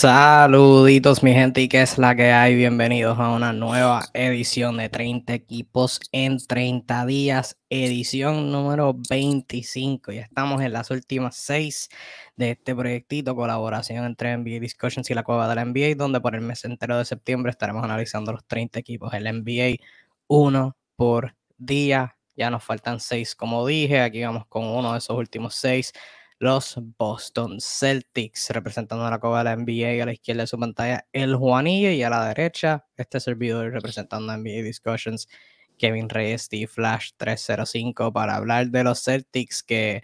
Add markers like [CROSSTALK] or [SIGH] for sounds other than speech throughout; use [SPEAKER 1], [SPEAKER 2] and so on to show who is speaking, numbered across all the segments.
[SPEAKER 1] Saluditos mi gente y que es la que hay, bienvenidos a una nueva edición de 30 equipos en 30 días, edición número 25. Ya estamos en las últimas seis de este proyectito, colaboración entre NBA Discussions y la Cueva de la NBA, donde por el mes entero de septiembre estaremos analizando los 30 equipos el NBA uno por día. Ya nos faltan seis, como dije, aquí vamos con uno de esos últimos seis los Boston Celtics, representando a la Copa de la NBA a la izquierda de su pantalla, el Juanillo, y a la derecha, este servidor representando a NBA Discussions, Kevin Reyes, Steve Flash 305, para hablar de los Celtics que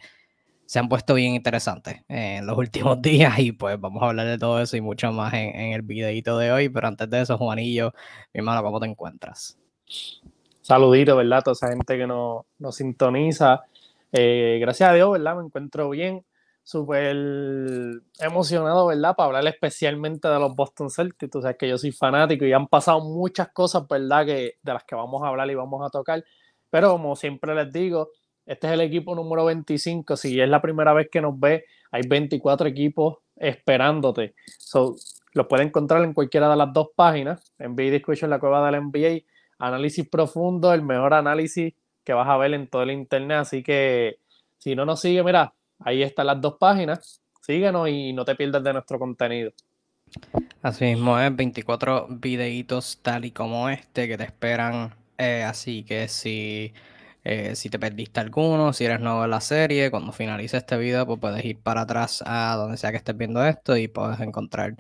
[SPEAKER 1] se han puesto bien interesantes en los últimos [LAUGHS] días y pues vamos a hablar de todo eso y mucho más en, el videito de hoy, pero antes de eso, Juanillo, mi hermano, ¿cómo te encuentras?
[SPEAKER 2] Saludito, ¿verdad? Toda esa gente que nos, nos sintoniza. Eh, gracias a Dios, ¿verdad? Me encuentro bien, súper emocionado, ¿verdad? Para hablar especialmente de los Boston Celtics. Tú sabes que yo soy fanático y han pasado muchas cosas, ¿verdad? Que, de las que vamos a hablar y vamos a tocar. Pero como siempre les digo, este es el equipo número 25. Si es la primera vez que nos ve, hay 24 equipos esperándote. So, lo pueden encontrar en cualquiera de las dos páginas. NBA Discussion, la cueva del NBA. Análisis profundo, el mejor análisis que vas a ver en todo el internet. Así que si no nos sigue, mira, ahí están las dos páginas. Síguenos y no te pierdas de nuestro contenido.
[SPEAKER 1] Así mismo es, 24 videitos tal y como este que te esperan. Eh, así que si, eh, si te perdiste alguno, si eres nuevo en la serie, cuando finalice este video, pues puedes ir para atrás a donde sea que estés viendo esto y puedes encontrar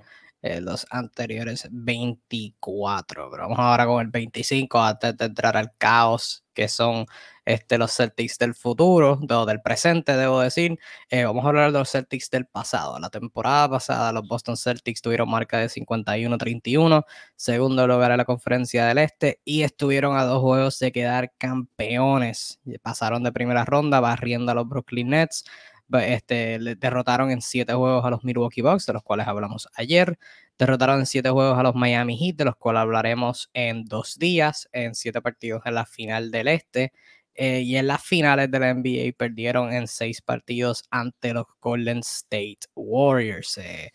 [SPEAKER 1] eh, los anteriores 24. Pero vamos ahora con el 25 antes de entrar al caos que son este, los Celtics del futuro, o del presente, debo decir. Eh, vamos a hablar de los Celtics del pasado. La temporada pasada, los Boston Celtics tuvieron marca de 51-31, segundo lugar en la conferencia del Este, y estuvieron a dos juegos de quedar campeones. Pasaron de primera ronda barriendo a los Brooklyn Nets. Este, derrotaron en siete juegos a los Milwaukee Bucks, de los cuales hablamos ayer. Derrotaron en siete juegos a los Miami Heat, de los cuales hablaremos en dos días, en siete partidos en la final del Este. Eh, y en las finales de la NBA perdieron en seis partidos ante los Golden State Warriors. Eh,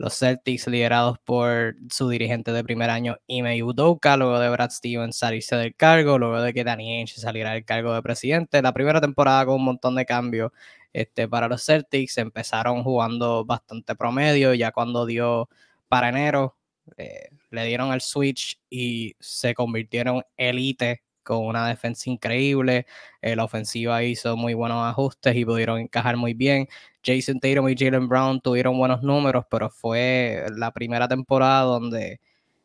[SPEAKER 1] los Celtics, liderados por su dirigente de primer año, Ime Udoka, luego de Brad Stevens salirse del cargo, luego de que Danny Ainge saliera del cargo de presidente. La primera temporada con un montón de cambios este, para los Celtics. Empezaron jugando bastante promedio, ya cuando dio para enero, eh, le dieron el switch y se convirtieron elite con una defensa increíble. Eh, la ofensiva hizo muy buenos ajustes y pudieron encajar muy bien. Jason Tatum y Jalen Brown tuvieron buenos números, pero fue la primera temporada donde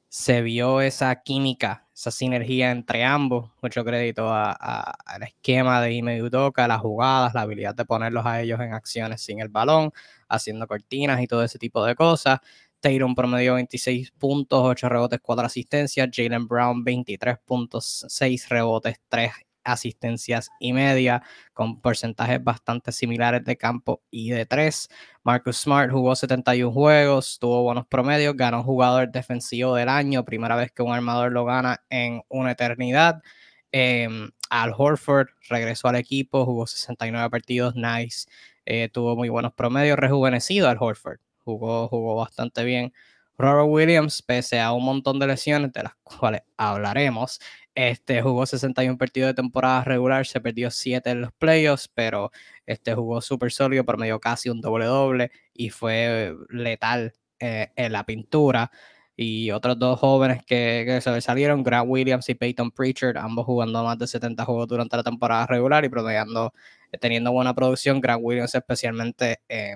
[SPEAKER 1] se vio esa química, esa sinergia entre ambos. Mucho crédito al esquema de Ime Udoka, las jugadas, la habilidad de ponerlos a ellos en acciones sin el balón, haciendo cortinas y todo ese tipo de cosas. Tatum promedio 26 puntos, 8 rebotes, 4 asistencias. Jalen Brown 23 puntos, 6 rebotes, 3 asistencias y media, con porcentajes bastante similares de campo y de tres. Marcus Smart jugó 71 juegos, tuvo buenos promedios, ganó jugador defensivo del año, primera vez que un armador lo gana en una eternidad. Em, Al Horford regresó al equipo, jugó 69 partidos, nice, eh, tuvo muy buenos promedios, rejuvenecido Al Horford, jugó, jugó bastante bien. Robert Williams, pese a un montón de lesiones de las cuales hablaremos, este jugó 61 partidos de temporada regular, se perdió 7 en los playoffs, pero este jugó súper sólido, medio casi un doble doble y fue letal eh, en la pintura. Y otros dos jóvenes que, que sobresalieron, Grant Williams y Peyton Pritchard, ambos jugando más de 70 juegos durante la temporada regular y promediando, teniendo buena producción. Grant Williams especialmente eh,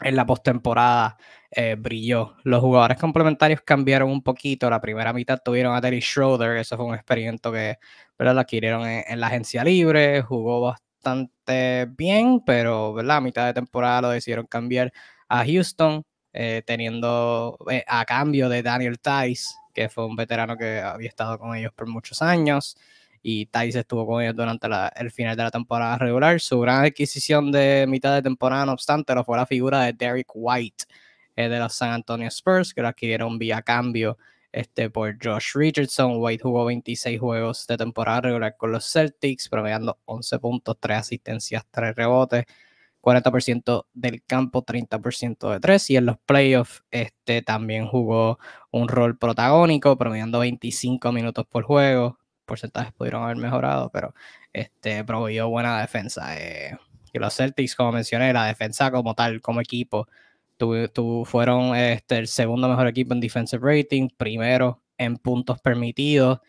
[SPEAKER 1] en la postemporada eh, brilló. Los jugadores complementarios cambiaron un poquito. La primera mitad tuvieron a Terry Schroeder, eso fue un experimento que ¿verdad? lo adquirieron en, la agencia libre, jugó bastante bien, pero ¿verdad? a mitad de temporada lo decidieron cambiar a Houston, eh, teniendo eh, a cambio de Daniel Tice, que fue un veterano que había estado con ellos por muchos años y Tice estuvo con ellos durante el final de la temporada regular. Su gran adquisición de mitad de temporada, no obstante, lo fue la figura de Derek White eh, de los San Antonio Spurs, que lo adquirieron vía cambio este, por Josh Richardson. White jugó 26 juegos de temporada regular con los Celtics, promediando 11 puntos, 3 asistencias, 3 rebotes. 40% del campo, 30% de tres. Y en los playoffs este, también jugó un rol protagónico, promediando 25 minutos por juego. Porcentajes pudieron haber mejorado, pero este, proveyó buena defensa. Eh, y los Celtics, como mencioné, la defensa como tal, como equipo, tu, fueron este, el segundo mejor equipo en defensive rating, primero en puntos permitidos,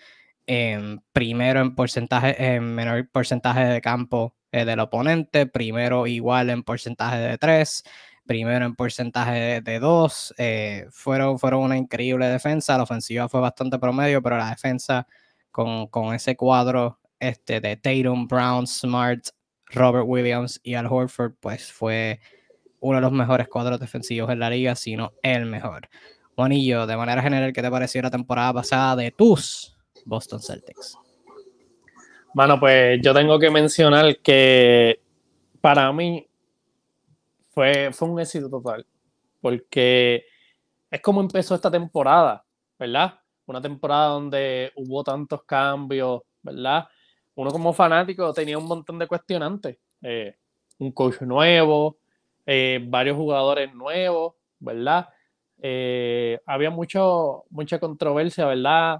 [SPEAKER 1] primero en porcentaje, en menor porcentaje de campo eh, del oponente, primero igual en porcentaje de tres, primero en porcentaje de dos. Eh, fueron, fueron una increíble defensa. La ofensiva fue bastante promedio, pero la defensa con, con ese cuadro este, de Tatum, Brown, Smart, Robert Williams y Al Horford, pues fue uno de los mejores cuadros defensivos en la liga, sino el mejor. Juanillo, de manera general, ¿qué te pareció la temporada pasada de tus Boston Celtics?
[SPEAKER 2] Bueno, pues yo tengo que mencionar que para mí fue, fue un éxito total, porque es como empezó esta temporada, ¿verdad? Una temporada donde hubo tantos cambios, ¿verdad? Uno como fanático tenía un montón de cuestionantes. Eh, un coach nuevo, eh, varios jugadores nuevos, ¿verdad? Eh, había mucho, mucha controversia, ¿verdad?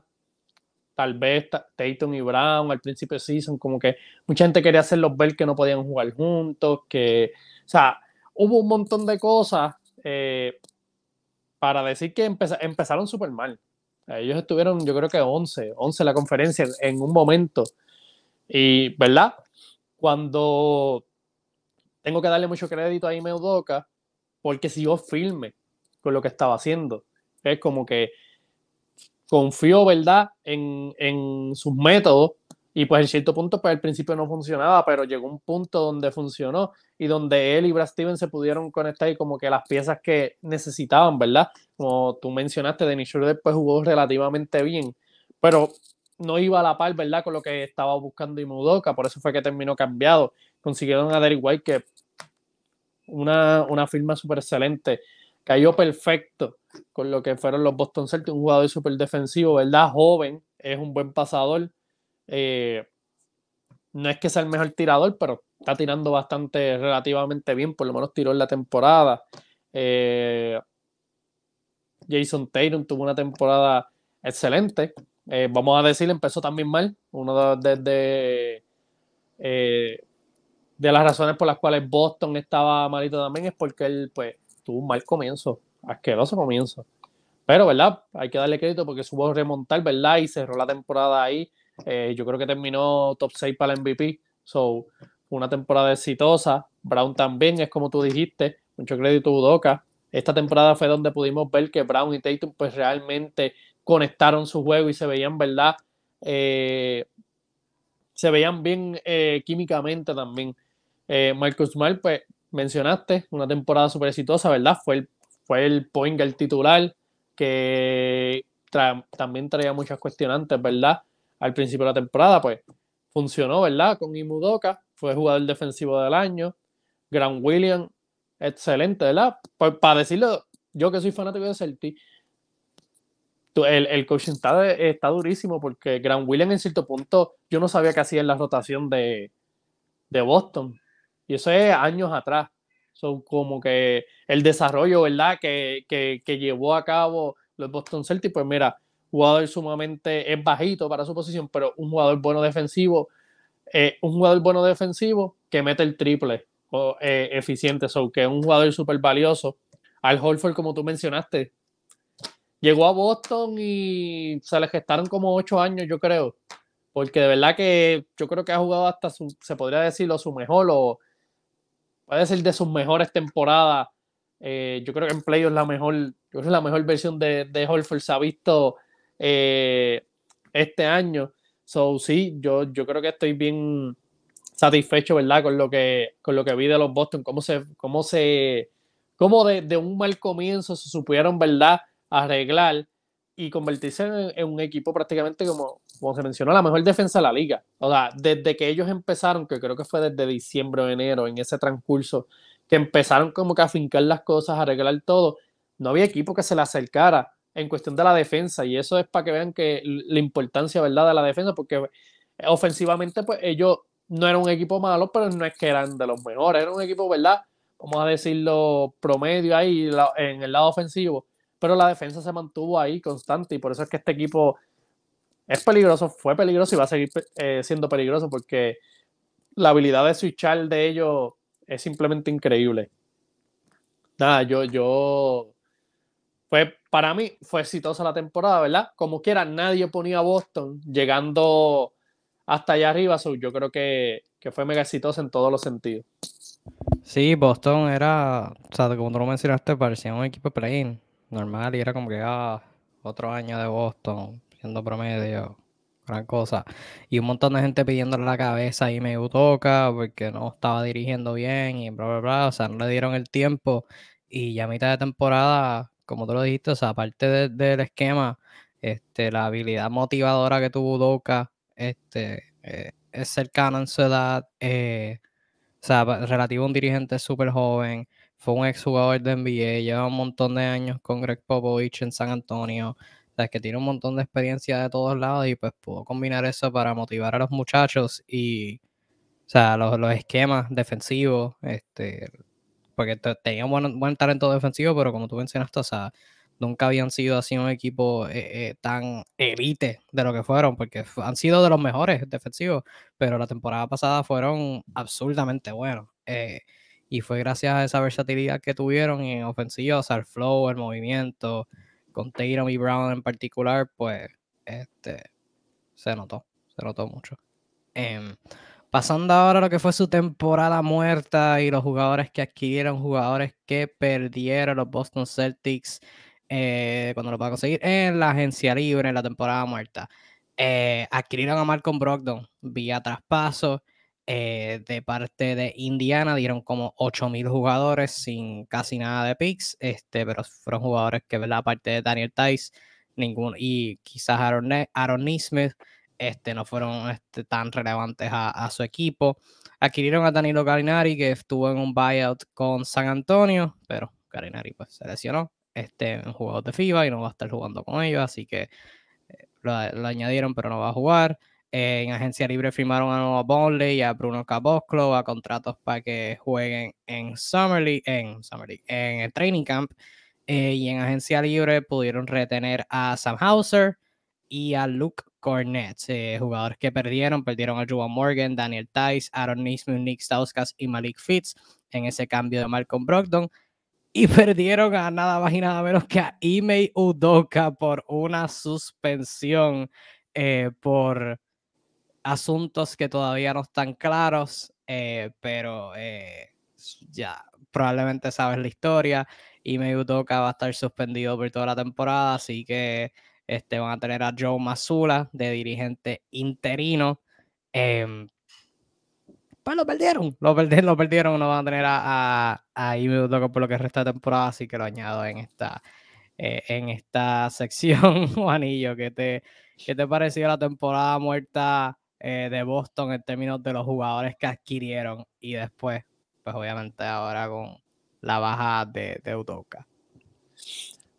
[SPEAKER 2] Tal vez Tatum y Brown al principio de season, como que mucha gente quería hacerlos ver que no podían jugar juntos, que, o sea, hubo un montón de cosas para decir que empezaron súper mal. Ellos estuvieron, yo creo que 11, 11 la conferencia en un momento. Y, ¿verdad? Cuando tengo que darle mucho crédito a Ime Udoka porque siguió firme con lo que estaba haciendo. Es como que confió, ¿verdad?, en, en, sus métodos y pues en cierto punto, pues al principio no funcionaba, pero llegó un punto donde funcionó y donde él y Brad Stevens se pudieron conectar y como que las piezas que necesitaban, ¿verdad? Como tú mencionaste, Dennis Schroeder pues jugó relativamente bien, pero no iba a la par, ¿verdad? Con lo que estaba buscando Imudoka, por eso fue que terminó cambiado. Consiguieron a Derek White, que una, una firma súper excelente, cayó perfecto con lo que fueron los Boston Celtics, un jugador súper defensivo, ¿verdad? Joven, es un buen pasador. Eh, no es que sea el mejor tirador, pero está tirando bastante, relativamente bien, por lo menos tiró en la temporada. Eh, Jason Tatum tuvo una temporada excelente. Eh, vamos a decir, empezó también mal. Uno de, las razones por las cuales Boston estaba malito también es porque él pues, tuvo un mal comienzo, asqueroso comienzo. Pero, ¿verdad? Hay que darle crédito porque supo remontar, ¿verdad? Y cerró la temporada ahí. Eh, yo creo que terminó top 6 para el MVP. So, una temporada exitosa. Brown también, es como tú dijiste. Mucho crédito a Udoka. Esta temporada fue donde pudimos ver que Brown y Tatum pues realmente conectaron su juego y se veían, ¿verdad? Eh, se veían bien eh, químicamente también. Eh, Marcus Smart, pues mencionaste, una temporada súper exitosa, ¿verdad? Fue el, fue el point titular que también traía muchas cuestionantes, ¿verdad? Al principio de la temporada, pues funcionó, ¿verdad? Con Imudoka, fue jugador defensivo del año. Grant Williams, excelente, ¿verdad? Pues, para decirlo, yo que soy fanático de Celtic, el, el coaching está, durísimo porque Grant Williams en cierto punto yo no sabía que hacía en la rotación de, de Boston. Y eso es años atrás. Son como que el desarrollo, ¿verdad? Que, que, que, llevó a cabo los Boston Celtics, pues mira, jugador sumamente es bajito para su posición, pero un jugador bueno defensivo, eh, un jugador bueno defensivo que mete el triple eh, eficiente, so, que es un jugador súper valioso. Al Holford, como tú mencionaste, llegó a Boston y se le gestaron como ocho años, yo creo. Porque de verdad que yo creo que ha jugado hasta su, se podría decirlo, su mejor o puede ser de sus mejores temporadas. Eh, yo creo que en playoffs la mejor, yo creo que la mejor versión de, de Holford se ha visto eh, este año. So sí, yo, yo creo que estoy bien satisfecho, ¿verdad? Con lo que, con lo que vi de los Boston, cómo se, cómo se, cómo de, de un mal comienzo se supieron, ¿verdad? arreglar y convertirse en, un equipo prácticamente como, como se mencionó, la mejor defensa de la liga. O sea, desde que ellos empezaron, que creo que fue desde diciembre o enero, en ese transcurso, que empezaron como que a fincar las cosas, a arreglar todo, no había equipo que se le acercara en cuestión de la defensa. Y eso es para que vean que la importancia, ¿verdad?, de la defensa, porque ofensivamente, pues ellos no era un equipo malo, pero no es que eran de los mejores, era un equipo, ¿verdad? Vamos a decirlo, promedio ahí en el lado ofensivo, pero la defensa se mantuvo ahí constante y por eso es que este equipo es peligroso, fue peligroso y va a seguir eh, siendo peligroso porque la habilidad de switchar de ellos es simplemente increíble. Nada, yo, yo, pues para mí fue exitosa la temporada, ¿verdad? Como quiera, nadie ponía a Boston llegando hasta allá arriba, yo creo que, fue mega exitosa en todos los sentidos.
[SPEAKER 1] Sí, Boston era, o sea, como tú lo mencionaste, parecía un equipo play normal y era como que ah, otro año de Boston, siendo promedio, gran cosa. Y un montón de gente pidiéndole la cabeza y me toca porque no estaba dirigiendo bien y bla, bla, bla, o sea, no le dieron el tiempo. Y ya a mitad de temporada, como tú lo dijiste, o sea, aparte del esquema, este, la habilidad motivadora que tuvo Udoka este, eh, es cercano en su edad, eh, o sea, relativo a un dirigente súper joven, fue un exjugador de NBA, lleva un montón de años con Greg Popovich en San Antonio, o sea, es que tiene un montón de experiencia de todos lados y pues pudo combinar eso para motivar a los muchachos y, o sea, los, los esquemas defensivos, este, porque tenía buen, buen talento defensivo, pero como tú mencionaste, o sea, nunca habían sido así un equipo eh, eh, tan elite de lo que fueron, porque han sido de los mejores defensivos, pero la temporada pasada fueron absurdamente buenos. Eh, y fue gracias a esa versatilidad que tuvieron en ofensiva, o sea, el flow, el movimiento, con Tatum y Brown en particular, pues este, se notó, se notó mucho. Pasando ahora a lo que fue su temporada muerta y los jugadores que adquirieron, jugadores que perdieron los Boston Celtics eh, cuando lo va a conseguir en la agencia libre en la temporada muerta. Eh, adquirieron a Malcolm Brogdon vía traspaso eh, de parte de Indiana, dieron como 8000 jugadores sin casi nada de picks, este, pero fueron jugadores que, ¿verdad? Aparte de Daniel Tice, ninguno, y quizás Aaron, Aaron Neesmith, este, no fueron este, tan relevantes a, a, su equipo. Adquirieron a Danilo Galinari, que estuvo en un buyout con San Antonio, pero Galinari pues se lesionó este, un jugador de FIBA y no va a estar jugando con ellos, así que eh, lo, añadieron, pero no va a jugar. Eh, en agencia libre firmaron a Noah Bondley y a Bruno Caboclo a contratos para que jueguen en Summer League, en, Summer en el Training Camp. Eh, y en agencia libre pudieron retener a Sam Hauser y a Luke Cornett, jugadores que perdieron. Perdieron a Juwan Morgan, Daniel Tice, Aaron Nisman, Nick Stauskas y Malik Fitz en ese cambio de Malcolm Brogdon y [LAUGHS] perdieron a nada más y nada menos que a Ime Udoka por una suspensión eh, por asuntos que todavía no están claros, eh, pero eh, ya probablemente sabes la historia. Ime Udoka va a estar suspendido por toda la temporada, así que este, van a tener a Joe Mazula de dirigente interino. Em, pues lo perdieron. Lo perdieron, lo perdieron. No van a tener a, a, a por lo que resta de temporada, así que lo añado en esta, eh, en esta [LAUGHS] sección, Juanillo. ¿Qué te, ¿Qué te pareció la temporada muerta eh, de Boston en términos de los jugadores que adquirieron? Y después, pues obviamente ahora con la baja de, de Udoka.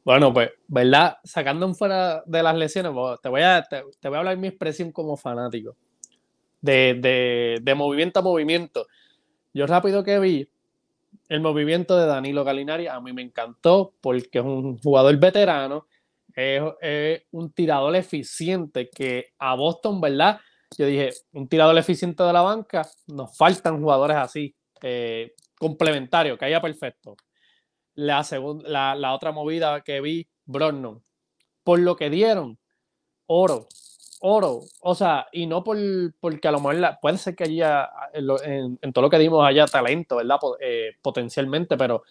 [SPEAKER 2] Bueno, pues, ¿verdad? Sacando fuera de las lesiones, pues, te voy a, te, te voy a hablar mi expresión como fanático de, movimiento a movimiento. Yo rápido que vi el movimiento de Danilo Galinari, a mí me encantó porque es un jugador veterano, es, un tirador eficiente que a Boston, ¿verdad? Yo dije, un tirador eficiente de la banca, nos faltan jugadores así, eh, complementarios, que haya perfecto. La, la, la otra movida que vi, Brogdon, por lo que dieron, oro, oro. O sea, y no por, porque a lo mejor puede ser que haya, en, todo lo que dimos haya talento, ¿verdad? Eh, potencialmente, pero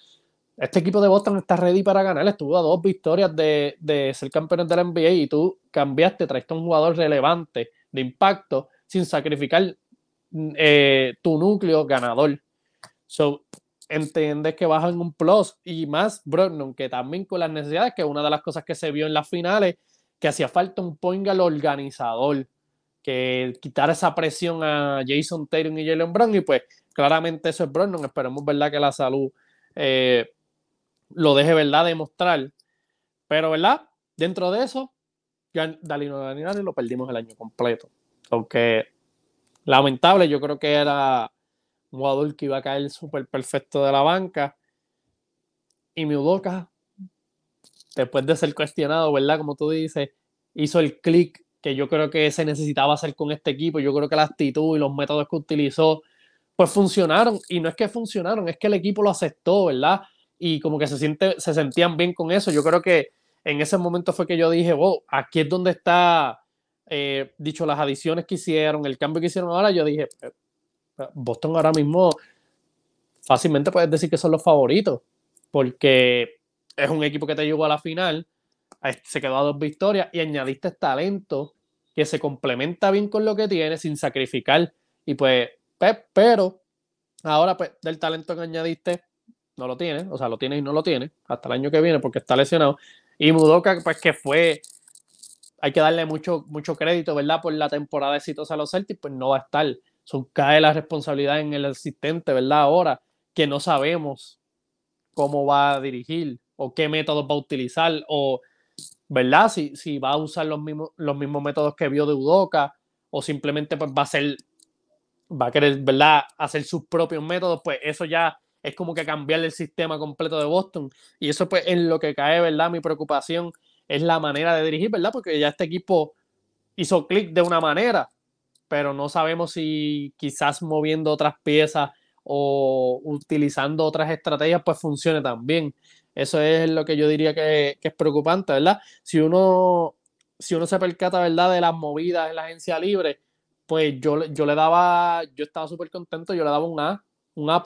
[SPEAKER 2] este equipo de Boston está ready para ganar. Estuvo a dos victorias de, de ser campeones de la NBA y tú cambiaste, traiste un jugador relevante, de impacto, sin sacrificar eh, tu núcleo ganador. So, entiendes que en un plus y más Brogdon, que también con las necesidades, que una de las cosas que se vio en las finales que hacía falta un point organizador que quitara esa presión a Jason Taylor y Jalen Brown y pues claramente eso es Brandon, esperemos verdad que la salud eh, lo deje verdad demostrar, pero verdad, dentro de eso ya Dalino Dalinari lo perdimos el año completo, aunque lamentable. Yo creo que era un que iba a caer súper perfecto de la banca. Y Miudoka, después de ser cuestionado, ¿verdad? Como tú dices, hizo el clic que yo creo que se necesitaba hacer con este equipo. Yo creo que la actitud y los métodos que utilizó, pues funcionaron. Y no es que funcionaron, es que el equipo lo aceptó, ¿verdad? Y como que se, siente, se sentían bien con eso. Yo creo que en ese momento fue que yo dije, wow, aquí es donde está, eh, dicho, las adiciones que hicieron, el cambio que hicieron ahora. Yo dije, Boston ahora mismo fácilmente puedes decir que son los favoritos, porque es un equipo que te llegó a la final se quedó a dos victorias y añadiste talento que se complementa bien con lo que tiene sin sacrificar. Y pues, pero ahora pues del talento que añadiste no lo tiene, o sea, lo tiene y no lo tiene hasta el año que viene porque está lesionado. Y Mudoka, pues que fue, hay que darle mucho, mucho crédito, ¿verdad? Por la temporada exitosa a los Celtics, pues no va a estar. Son, cae la responsabilidad en el asistente, ¿verdad? Ahora que no sabemos cómo va a dirigir o qué métodos va a utilizar o ¿verdad? Si, si va a usar los mismos, los mismos métodos que vio de Udoca o simplemente pues va a ser, va a querer, ¿verdad? Hacer sus propios métodos, pues eso ya es como que cambiar el sistema completo de Boston. Y eso pues en lo que cae, ¿verdad? Mi preocupación es la manera de dirigir, ¿verdad? Porque ya este equipo hizo clic de una manera, pero no sabemos si quizás moviendo otras piezas o utilizando otras estrategias pues funcione también. Eso es lo que yo diría que, es preocupante, ¿verdad? Si uno, si uno se percata, ¿verdad? De las movidas en la agencia libre, pues yo, yo le daba, yo estaba súper contento, yo le daba un A, un A+,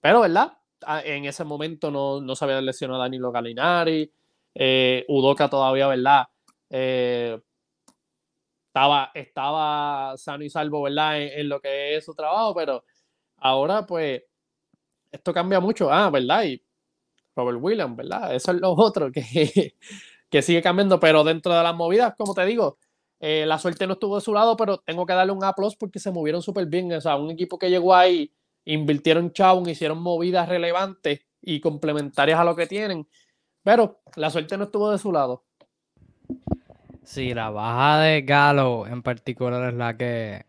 [SPEAKER 2] pero, ¿verdad? En ese momento no, no se había lesionado a Danilo Galinari, eh, Udoca todavía, ¿verdad? Eh, estaba, estaba sano y salvo, ¿verdad? En, lo que es su trabajo, pero ahora, pues, esto cambia mucho. Ah, ¿verdad? Y Robert Williams, ¿verdad? Eso es lo [LAUGHS] otro que, que sigue cambiando, pero dentro de las movidas, como te digo, eh, la suerte no estuvo de su lado, pero tengo que darle un aplauso porque se movieron súper bien. O sea, un equipo que llegó ahí, invirtieron chau, hicieron movidas relevantes y complementarias a lo que tienen, pero la suerte no estuvo de su lado.
[SPEAKER 1] Sí, la baja de Galo en particular es la que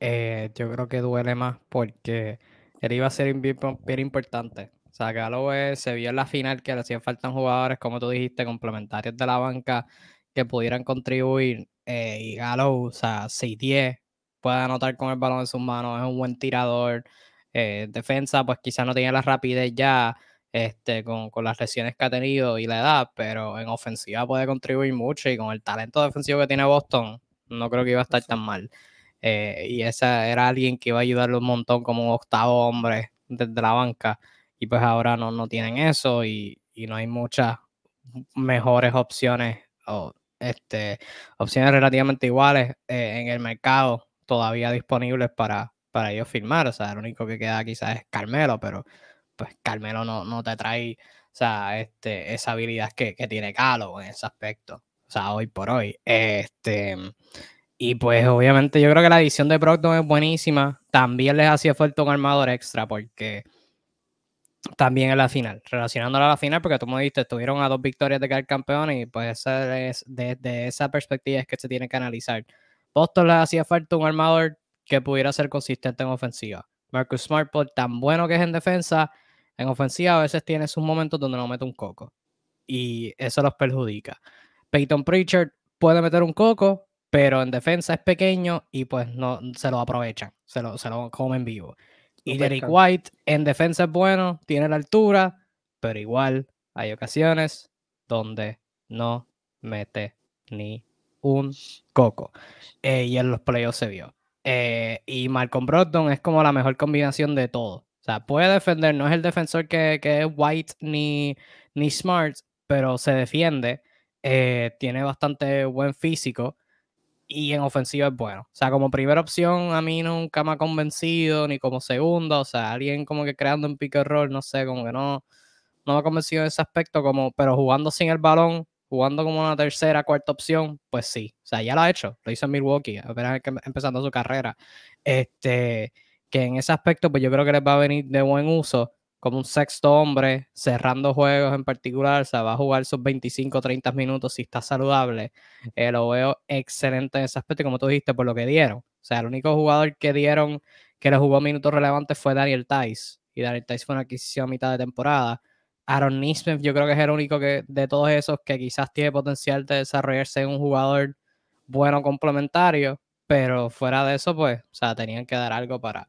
[SPEAKER 1] eh, yo creo que duele más porque él iba a ser bien importante. O sea, Galloway se vio en la final que le hacían falta jugadores, como tú dijiste, complementarios de la banca que pudieran contribuir. Eh, y Galo, o sea, 6-10, puede anotar con el balón en sus manos, es un buen tirador. Eh, defensa, pues quizás no tiene la rapidez ya este, con, con, las lesiones que ha tenido y la edad, pero en ofensiva puede contribuir mucho y con el talento defensivo que tiene Boston, no creo que iba a estar tan mal. Eh, y esa era alguien que iba a ayudarle un montón como un octavo hombre desde la banca y pues ahora no, no tienen eso y, no hay muchas mejores opciones o este, opciones relativamente iguales eh, en el mercado todavía disponibles para, para ellos firmar. O sea, lo único que queda quizás es Carmelo, pero pues Carmelo no, no te trae o sea, este, esa habilidad que, tiene Calo en ese aspecto. O sea, hoy por hoy. Este, y pues obviamente yo creo que la edición de Procton es buenísima. También les hacía falta un armador extra porque también en la final, relacionándola a la final, porque tú me dijiste, estuvieron a dos victorias de caer campeón y pues es, desde esa perspectiva es que se tiene que analizar. Boston le hacía falta un armador que pudiera ser consistente en ofensiva. Marcus Smart, por tan bueno que es en defensa, en ofensiva a veces tiene sus momentos donde no mete un coco y eso los perjudica. Peyton Pritchard puede meter un coco, pero en defensa es pequeño y pues no se lo aprovechan, se lo, se lo comen vivo. Y Derek White en defensa es bueno, tiene la altura, pero igual hay ocasiones donde no mete ni un coco. Eh, y en los playoffs se vio. Eh, y Malcolm Brogdon es como la mejor combinación de todo. O sea, puede defender, no es el defensor que, que es White ni, ni Smart, pero se defiende. Eh, tiene bastante buen físico y en ofensiva es bueno. O sea, como primera opción a mí nunca me ha convencido, ni como segunda, o sea, alguien como que creando un pick and roll, no sé, como que no, no me ha convencido en ese aspecto, como, pero jugando sin el balón, jugando como una tercera, cuarta opción, pues sí. O sea, ya lo ha hecho, lo hizo en Milwaukee, apenas empezando su carrera. Este, que en ese aspecto, pues yo creo que les va a venir de buen uso como un sexto hombre, cerrando juegos en particular, o sea, va a jugar sus 25 30 minutos si está saludable. Eh, lo veo excelente en ese aspecto, como tú dijiste, por lo que dieron. O sea, el único jugador que dieron que le jugó minutos relevantes fue Daniel Tice. Y Daniel Tice fue una adquisición a mitad de temporada. Aaron Nismith, yo creo que es el único que, de todos esos que quizás tiene potencial de desarrollarse en un jugador bueno complementario. Pero fuera de eso, pues, o sea, tenían que dar algo para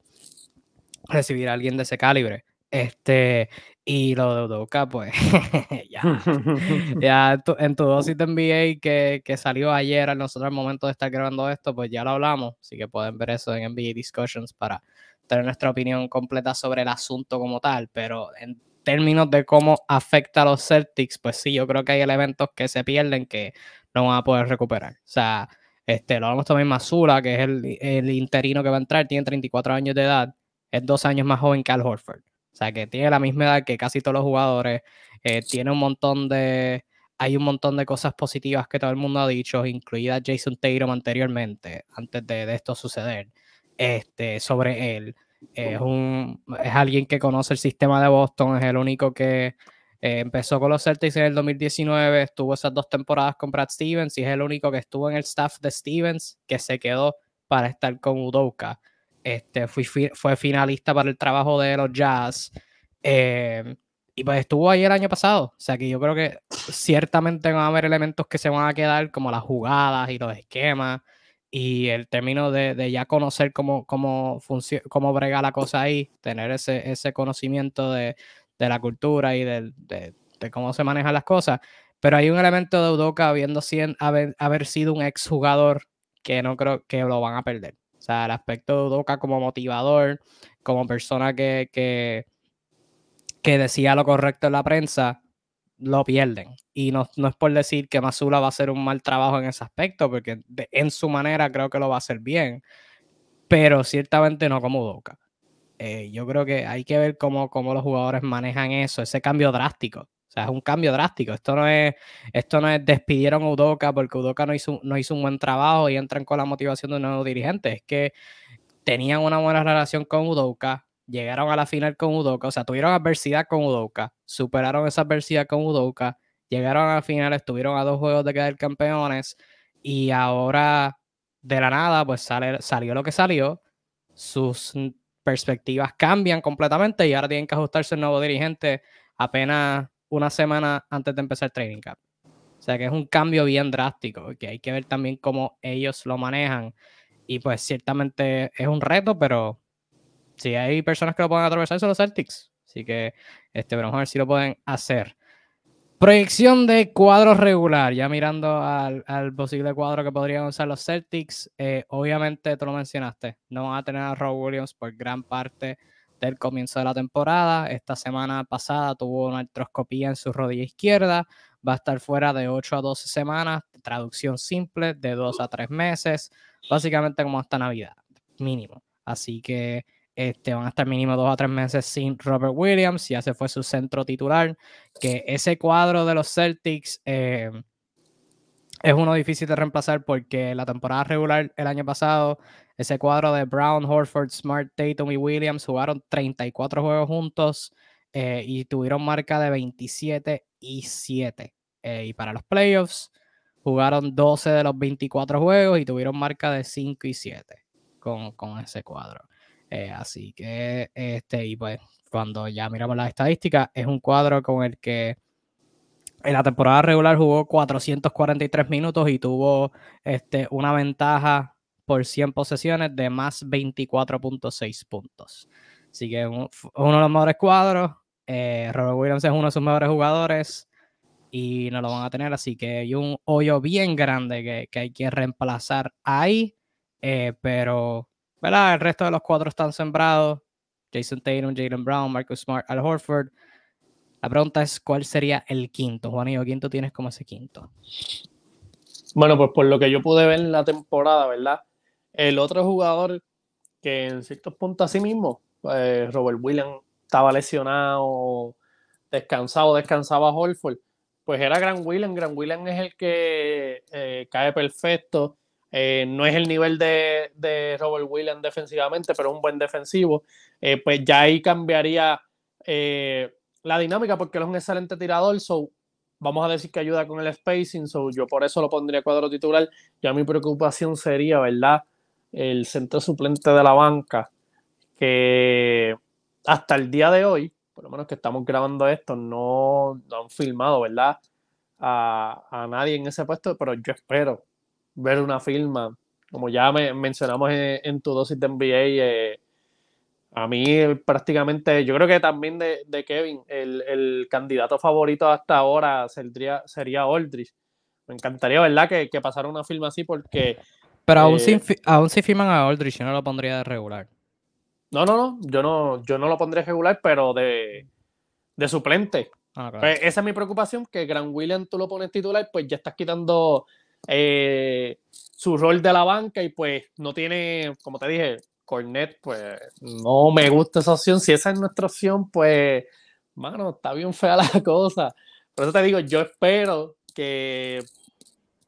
[SPEAKER 1] recibir a alguien de ese calibre. Este, y lo de Udoka, pues, [LAUGHS] ya, [LAUGHS] ya en tu dosis de NBA que, que salió ayer, a nosotros al momento de estar grabando esto, pues ya lo hablamos, así que pueden ver eso en NBA Discussions para tener nuestra opinión completa sobre el asunto como tal, pero en términos de cómo afecta a los Celtics, pues sí, yo creo que hay elementos que se pierden que no van a poder recuperar. O sea, este, lo hablamos también Masula, que es el, el interino que va a entrar, tiene 34 años de edad, es dos años más joven que Al Horford. O sea, que tiene la misma edad que casi todos los jugadores. Eh, tiene un montón de. Hay un montón de cosas positivas que todo el mundo ha dicho, incluida Jason Tatum anteriormente, antes de, esto suceder, este, sobre él. Es, un, es alguien que conoce el sistema de Boston, es el único que eh, empezó con los Celtics en el 2019, estuvo esas dos temporadas con Brad Stevens y es el único que estuvo en el staff de Stevens que se quedó para estar con Udoka. Este, fue finalista para el trabajo de los Jazz. Eh, y pues estuvo ahí el año pasado. O sea que yo creo que ciertamente van a haber elementos que se van a quedar, como las jugadas y los esquemas. Y el término de, ya conocer cómo, cómo, cómo brega la cosa ahí, tener ese, ese conocimiento de, la cultura y de, cómo se manejan las cosas. Pero hay un elemento de Udoka habiendo haber, haber sido un exjugador que no creo que lo van a perder. O sea, el aspecto de Udoka como motivador, como persona que, que, decía lo correcto en la prensa, lo pierden. Y no, es por decir que Masula va a hacer un mal trabajo en ese aspecto, porque en su manera creo que lo va a hacer bien, pero ciertamente no como Udoka. Eh, yo creo que hay que ver cómo, cómo los jugadores manejan eso, ese cambio drástico. O sea, es un cambio drástico. Esto no es, esto no es despidieron a Udoka porque Udoka no hizo, no hizo un buen trabajo y entran con la motivación de un nuevo dirigente. Es que tenían una buena relación con Udoka, llegaron a la final con Udoka, o sea, tuvieron adversidad con Udoka, superaron esa adversidad con Udoka, llegaron a la final, estuvieron a dos juegos de quedar campeones y ahora de la nada, pues sale, salió lo que salió, sus perspectivas cambian completamente y ahora tienen que ajustarse el nuevo dirigente apenas una semana antes de empezar el training camp. O sea que es un cambio bien drástico, que hay que ver también cómo ellos lo manejan. Y pues ciertamente es un reto, pero si hay personas que lo pueden atravesar son los Celtics. Así que este, vamos a ver si lo pueden hacer. Proyección de cuadro regular, ya mirando al, posible cuadro que podrían usar los Celtics. Eh, obviamente, tú lo mencionaste, no van a tener a Rob Williams por gran parte del comienzo de la temporada. Esta semana pasada tuvo una artroscopía en su rodilla izquierda. Va a estar fuera de 8 a 12 semanas. Traducción simple, de 2 a 3 meses. Básicamente como hasta Navidad, mínimo. Así que este, van a estar mínimo 2 a 3 meses sin Robert Williams. Ya se fue su centro titular. Que ese cuadro de los Celtics... Eh, es uno difícil de reemplazar porque la temporada regular el año pasado ese cuadro de Brown, Horford, Smart, Tatum y Williams jugaron 34 juegos juntos eh, y tuvieron marca de 27 y 7. Eh, y para los playoffs jugaron 12 de los 24 juegos y tuvieron marca de 5 y 7 con, ese cuadro. Eh, así que, este, y pues cuando ya miramos las estadísticas, es un cuadro con el que en la temporada regular jugó 443 minutos y tuvo este, una ventaja por 100 posesiones de más 24.6 puntos. Así que uno de los mejores cuadros. Eh, Robert Williams es uno de sus mejores jugadores y no lo van a tener. Así que hay un hoyo bien grande que, hay que reemplazar ahí. Eh, pero, ¿verdad? El resto de los cuadros están sembrados. Jason Tatum, Jalen Brown, Marcus Smart, Al Horford. La pregunta es, ¿cuál sería el quinto? Juanillo, ¿quinto tienes como ese quinto?
[SPEAKER 2] Bueno, pues por lo que yo pude ver en la temporada, ¿verdad? El otro jugador que en ciertos puntos así mismo, pues, Robert Williams estaba lesionado, descansado, descansaba a Holford, pues era Gran Williams. Gran Williams es el que eh, cae perfecto. Eh, no es el nivel de, Robert Williams defensivamente, pero es un buen defensivo. Eh, pues ya ahí cambiaría la dinámica porque él es un excelente tirador. So, vamos a decir que ayuda con el spacing. So, yo por eso lo pondría cuadro titular. Ya mi preocupación sería, ¿verdad? el centro suplente de la banca, que hasta el día de hoy, por lo menos que estamos grabando esto, no, han filmado, ¿verdad? A, nadie en ese puesto, pero yo espero ver una firma, como ya me, mencionamos en, tu dosis de NBA, eh, a mí prácticamente, yo creo que también de, Kevin, el, candidato favorito hasta ahora sería, sería Aldrich. Me encantaría, ¿verdad? Que, que pasara una firma así porque...
[SPEAKER 1] Pero aún, si, eh, aún si firman a Aldrich, yo no lo pondría de regular.
[SPEAKER 2] No, no, no, yo no, yo no lo pondré regular, pero de, suplente. Ah, pues, esa es mi preocupación, que Gran William tú lo pones titular, pues ya estás quitando eh, su rol de la banca y pues no tiene, como te dije, Cornet, pues no me gusta esa opción. Si esa es nuestra opción, pues, mano, está bien fea la [LAUGHS] cosa. Por eso te digo, yo espero que,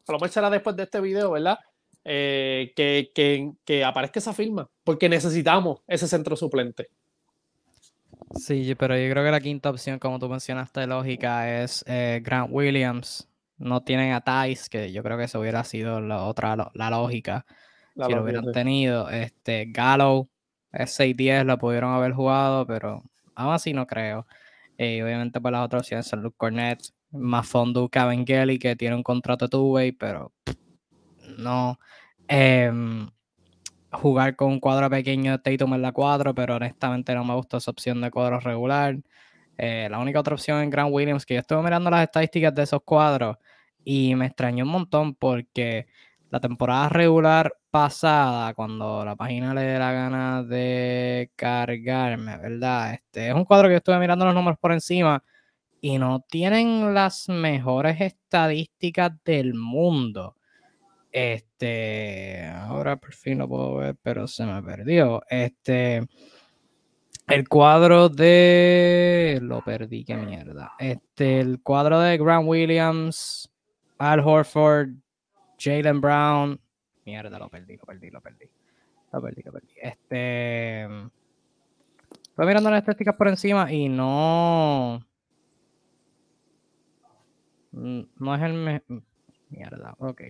[SPEAKER 2] a lo mejor será después de este video, ¿verdad? Eh, que, aparezca esa firma, porque necesitamos ese centro suplente.
[SPEAKER 1] Sí, pero yo creo que la quinta opción, como tú mencionaste, lógica, es eh, Grant Williams. No tienen a Tice, que yo creo que eso hubiera sido la otra, la lógica. Si lo hubieran tenido. Este, Gallo, es 6-10, lo pudieron haber jugado, pero aún así no creo. Y eh, obviamente, por pues, las otras opciones son Luke Cornett, Mafondu Cavengeli, que tiene un contrato de two-way, pero no. Em, jugar con un cuadro pequeño de Tatum en la 4, pero honestamente no me gusta esa opción de cuadro regular. Eh, la única otra opción en Grant Williams, que yo estuve mirando las estadísticas de esos cuadros y me extrañó un montón porque la temporada regular pasada, cuando la página le dé la gana de cargarme, ¿verdad? Este es un cuadro que yo estuve mirando los números por encima y no tienen las mejores estadísticas del mundo. Este, ahora por fin lo puedo ver, pero se me perdió. Este, el cuadro de. Lo perdí, qué mierda. Este, el cuadro de Grant Williams, Al Horford, Jalen Brown. Mierda, lo perdí, lo perdí, lo perdí. Lo perdí, lo perdí. Este. Estoy mirando las estadísticas por encima y no. No es el. Mierda, ok.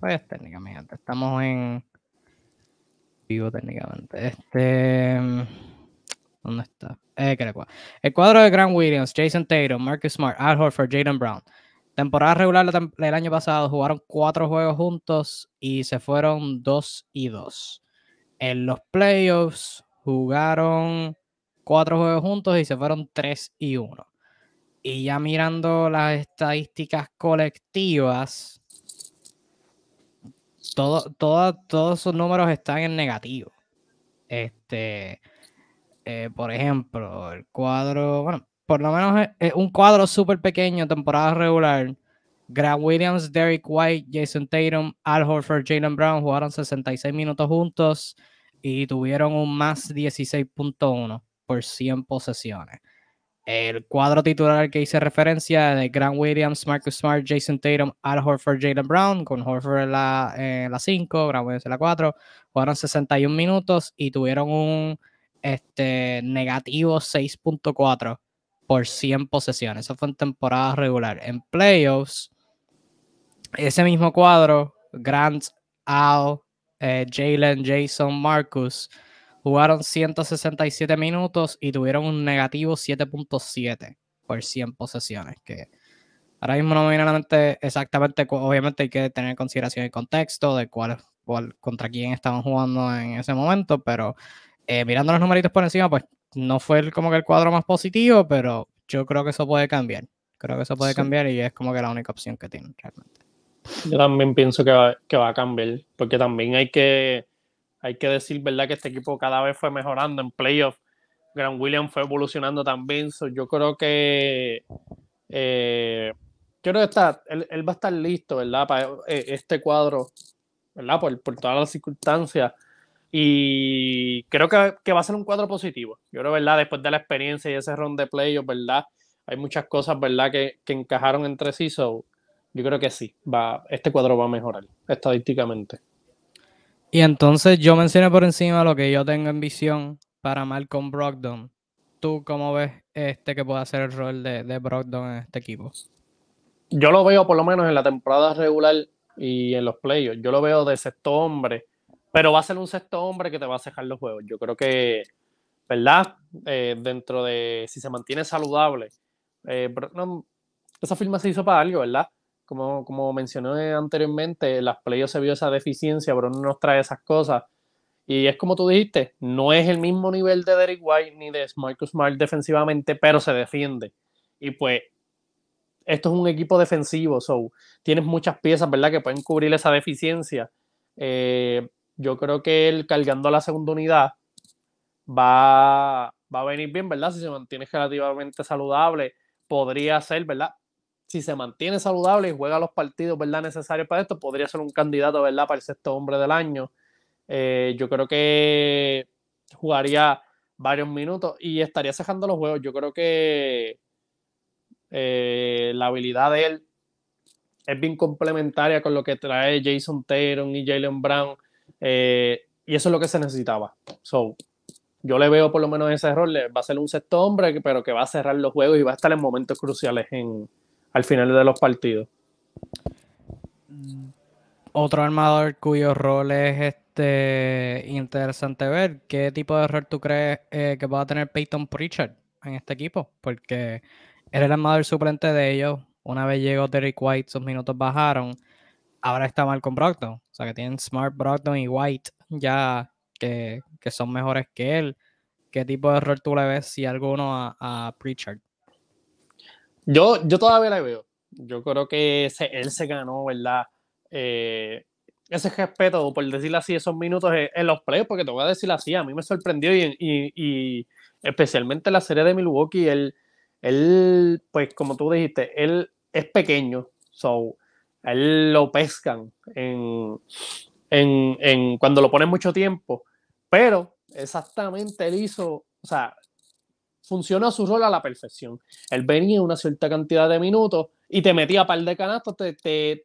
[SPEAKER 1] Pues técnicamente, estamos en vivo técnicamente. Este. ¿Dónde está? Eh, el cuadro de Grant Williams, Jason Tatum, Marcus Smart, Al Horford, Jaden Brown. Temporada regular del año pasado jugaron cuatro juegos juntos y se fueron dos y dos. En los playoffs jugaron cuatro juegos juntos y se fueron tres y uno. Y ya mirando las estadísticas colectivas, todo, todos esos números están en negativo. Este, eh, por ejemplo, el cuadro, bueno, por lo menos es, un cuadro súper pequeño, temporada regular. Grant Williams, Derek White, Jason Tatum, Al Horford, Jalen Brown jugaron 66 minutos juntos y tuvieron un más 16.1 por 100 posesiones. El cuadro titular que hice referencia de Grant Williams, Marcus Smart, Jason Tatum, Al Horford, Jalen Brown, con Horford en la 5, Grant Williams en la 4, jugaron 61 minutos y tuvieron un este, negativo 6.4 por 100 posesiones. Eso fue en temporada regular. En playoffs, ese mismo cuadro, Grant, Al, eh, Jalen, Jason, Marcus, Jugaron 167 minutos y tuvieron un negativo 7.7 por 100 posesiones, que ahora mismo no me viene a la mente exactamente, obviamente hay que tener en consideración el contexto de cuál, cuál contra quién estaban jugando en ese momento, pero eh, mirando los numeritos por encima, pues no fue como que el cuadro más positivo, pero yo creo que eso puede cambiar. Creo que eso puede cambiar y es como que la única opción que tienen realmente.
[SPEAKER 2] Yo también pienso que va, que va a cambiar, porque también hay que hay que decir, ¿verdad? Que este equipo cada vez fue mejorando en playoff. Grant Williams fue evolucionando también. yo creo que eh, creo que está, él, va a estar listo, ¿verdad? Para eh, este cuadro, ¿verdad? Por, todas las circunstancias. Y creo que, va a ser un cuadro positivo. Yo creo, ¿verdad? Después de la experiencia y ese round de playoff, ¿verdad? Hay muchas cosas, ¿verdad? Que, que encajaron entre sí. So, yo creo que sí. Va, este cuadro va a mejorar estadísticamente.
[SPEAKER 1] Y entonces yo mencioné por encima lo que yo tengo en visión para Malcolm Brogdon. ¿Tú cómo ves este que puede hacer el rol de, de Brogdon en este equipo?
[SPEAKER 2] Yo lo veo por lo menos en la temporada regular y en los playoffs. Yo lo veo de sexto hombre pero va a ser un sexto hombre que te va a cejar los juegos. Yo creo que, ¿verdad? Eh, dentro de si se mantiene saludable, eh, esa firma se hizo para algo, ¿verdad? Como, como mencioné anteriormente, en las playoffs se vio esa deficiencia, pero no nos trae esas cosas. Y es como tú dijiste, no es el mismo nivel de Derek White ni de Marcus Smart defensivamente, pero se defiende. Y pues, esto es un equipo defensivo, so tienes muchas piezas, ¿verdad?, que pueden cubrir esa deficiencia. Eh, yo creo que él cargando la segunda unidad va, va a venir bien, ¿verdad? Si se mantiene relativamente saludable, podría ser, ¿verdad? Si se mantiene saludable y juega los partidos, ¿verdad? Necesarios para esto, podría ser un candidato, ¿verdad? Para el sexto hombre del año. Eh, yo creo que jugaría varios minutos y estaría cejando los juegos. Yo creo que eh, la habilidad de él es bien complementaria con lo que trae Jason Taylor y Jalen Brown. Eh, y eso es lo que se necesitaba. So, yo le veo por lo menos ese error. Va a ser un sexto hombre, pero que va a cerrar los juegos y va a estar en momentos cruciales en, al final de los partidos.
[SPEAKER 1] Otro armador cuyo rol es este interesante ver. ¿Qué tipo de error tú crees eh, que va a tener Peyton Pritchard en este equipo? Porque era el armador suplente de ellos. Una vez llegó Derek White, sus minutos bajaron. Ahora está mal con Brogdon. O sea que tienen Smart, Brogdon y White ya que, son mejores que él. ¿Qué tipo de error tú le ves, si alguno, a, a Pritchard?
[SPEAKER 2] Yo, yo todavía le veo. Yo creo que él se ganó, ¿verdad? Eh, ese respeto, por decirlo así, esos minutos en, los playoffs, porque te voy a decir así, a mí me sorprendió y, y, y especialmente la serie de Milwaukee, él, él, pues como tú dijiste, él es pequeño, so, él lo pescan en, en, en, cuando lo ponen mucho tiempo, pero exactamente él hizo, o sea, funcionó su rol a la perfección. Él venía una cierta cantidad de minutos y te metía a par de canastos, te, te,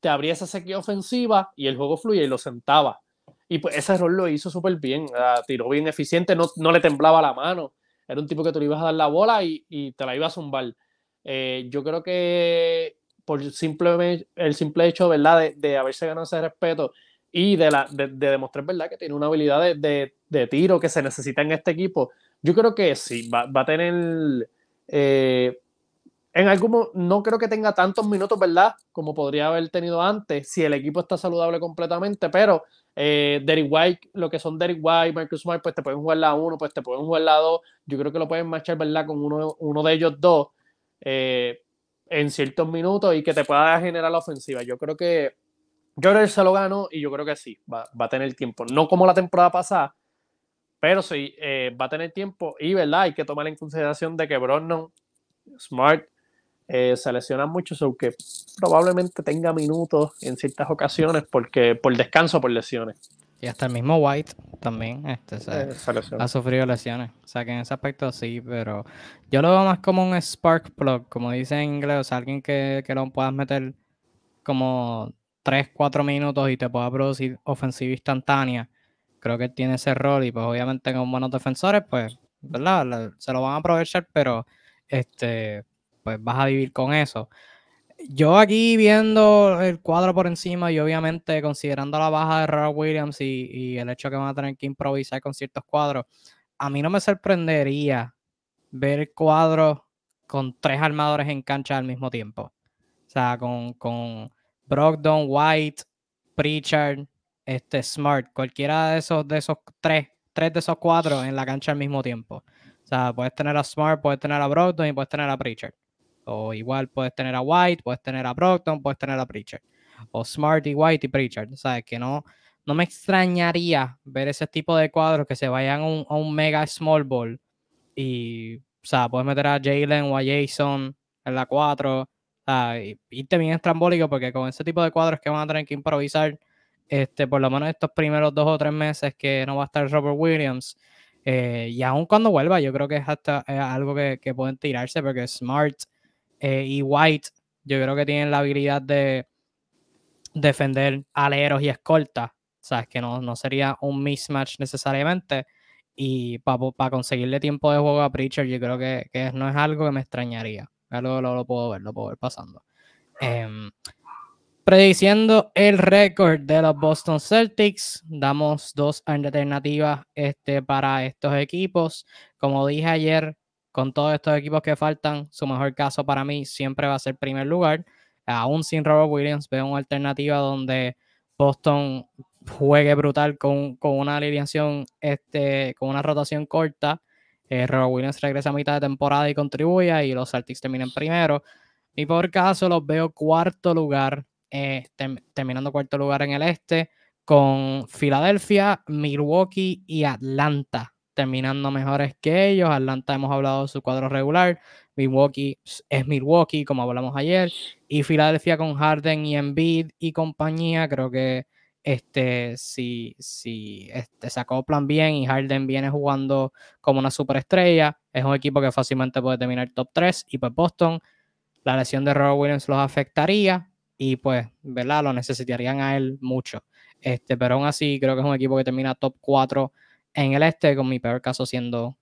[SPEAKER 2] te, abría esa sequía ofensiva y el juego fluía y lo sentaba. Y pues ese rol lo hizo súper bien, tiró bien eficiente, no, no le temblaba la mano, era un tipo que tú le ibas a dar la bola y, te la ibas a zumbar. Eh, yo creo que por simplemente el simple hecho, ¿verdad?, de, haberse ganado ese respeto y de, la, de, demostrar, ¿verdad?, que tiene una habilidad de, tiro que se necesita en este equipo, yo creo que sí, va, a tener... Eh, en algún no creo que tenga tantos minutos, ¿verdad? Como podría haber tenido antes, si el equipo está saludable completamente, pero eh, Derek White, lo que son Derek White, Marcus Smart, pues te pueden jugar la 1, pues te pueden jugar la 2. Yo creo que lo pueden marchar, ¿verdad? Con uno, uno de ellos dos eh, en ciertos minutos y que te pueda generar la ofensiva. Yo creo que yo se lo gano y yo creo que sí, va, a tener tiempo. No como la temporada pasada, pero sí, eh, va a tener tiempo y, ¿verdad? Hay que tomar en consideración de que Brogdon, Smart, eh, se lesionan mucho, que probablemente tenga minutos en ciertas ocasiones porque por descanso por lesiones.
[SPEAKER 1] Y hasta el mismo White también este, eh, ha sufrido lesiones. O sea que en ese aspecto sí, pero yo lo veo más como un spark plug, como dice en inglés, o sea, alguien que, que lo puedas meter como 3, 4 minutos y te pueda producir ofensiva instantánea. Creo que tiene ese rol y pues obviamente con buenos defensores, pues, ¿verdad? Se lo van a aprovechar, pero este pues vas a vivir con eso. Yo aquí viendo el cuadro por encima y obviamente considerando la baja de Robert Williams y, el hecho que van a tener que improvisar con ciertos cuadros, a mí no me sorprendería ver el cuadro con tres armadores en cancha al mismo tiempo. O sea, con, con Brogdon, White, Pritchard, este, Smart, cualquiera de esos, de esos tres, tres de esos cuatro en la cancha al mismo tiempo. O sea, puedes tener a Smart, puedes tener a Brogdon y puedes tener a Pritchard. O igual puedes tener a White, puedes tener a Brockton, puedes tener a Preacher. O Smart y White y Preacher. ¿Sabes? Que no, no me extrañaría ver ese tipo de cuadros que se vayan a un, mega small ball. Y, o sea, puedes meter a Jalen o a Jason en la 4. O sea, y irte bien estrambólico porque con ese tipo de cuadros que van a tener que improvisar, este, por lo menos estos primeros dos o tres meses que no va a estar Robert Williams. Eh, y aún cuando vuelva, yo creo que es hasta algo que, que pueden tirarse porque Smart eh, y White, yo creo que tienen la habilidad de defender aleros y escoltas. O sea, es que no, no sería un mismatch necesariamente. Y para conseguirle tiempo de juego a Preacher, yo creo que, que, no es algo que me extrañaría. Algo lo, lo puedo ver, lo puedo ver pasando. Em, Prediciendo el récord de los Boston Celtics, damos dos alternativas este, para estos equipos. Como dije ayer, con todos estos equipos que faltan, su mejor caso para mí siempre va a ser primer lugar. Aún sin Robert Williams, veo una alternativa donde Boston juegue brutal con, con una alineación, este, con una rotación corta. Eh, Robert Williams regresa a mitad de temporada y contribuye, y los Celtics terminan primero. Y por caso los veo cuarto lugar eh, terminando cuarto lugar en el este, con Filadelfia, Milwaukee y Atlanta, terminando mejores que ellos. Atlanta hemos hablado de su cuadro regular, Milwaukee es Milwaukee, como hablamos ayer, y Filadelfia con Harden y Embiid y compañía, creo que este, si, si este, se acoplan bien y Harden viene jugando como una superestrella, es un equipo que fácilmente puede terminar top 3 y pues Boston, la lesión de Robert Williams los afectaría, y pues, ¿verdad? Lo necesitarían a él mucho. Este, pero aún así creo que es un equipo que termina top 4 en el este, con mi peor caso siendo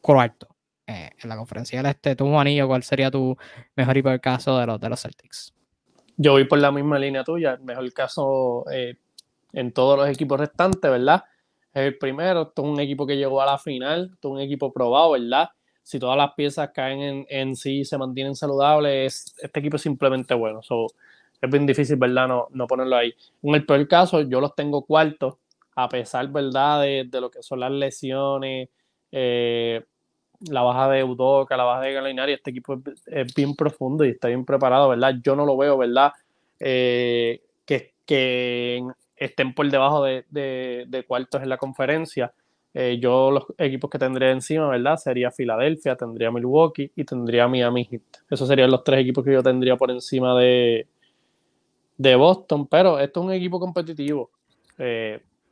[SPEAKER 1] cuarto. Eh, en la conferencia del este, tú, Juanillo, ¿cuál sería tu mejor y peor caso de los, de los Celtics?
[SPEAKER 2] Yo voy por la misma línea tuya, mejor caso eh, en todos los equipos restantes, ¿verdad? El primero, esto es un equipo que llegó a la final, esto es un equipo probado, ¿verdad? Si todas las piezas caen en, en sí y se mantienen saludables, este equipo es simplemente bueno. So, es bien difícil, ¿verdad? No, no ponerlo ahí. En el peor caso, yo los tengo cuartos, a pesar, ¿verdad? De, lo que son las lesiones, eh, la baja de Udoca, la baja de Galinari, este equipo es, bien profundo y está bien preparado, ¿verdad? Yo no lo veo, ¿verdad? Eh, que, que, estén por debajo de, de, cuartos en la conferencia. Eh, yo los equipos que tendría encima, ¿verdad? Sería Filadelfia, tendría Milwaukee y tendría Miami Heat. Esos serían los tres equipos que yo tendría por encima de, de Boston, pero esto es un equipo competitivo.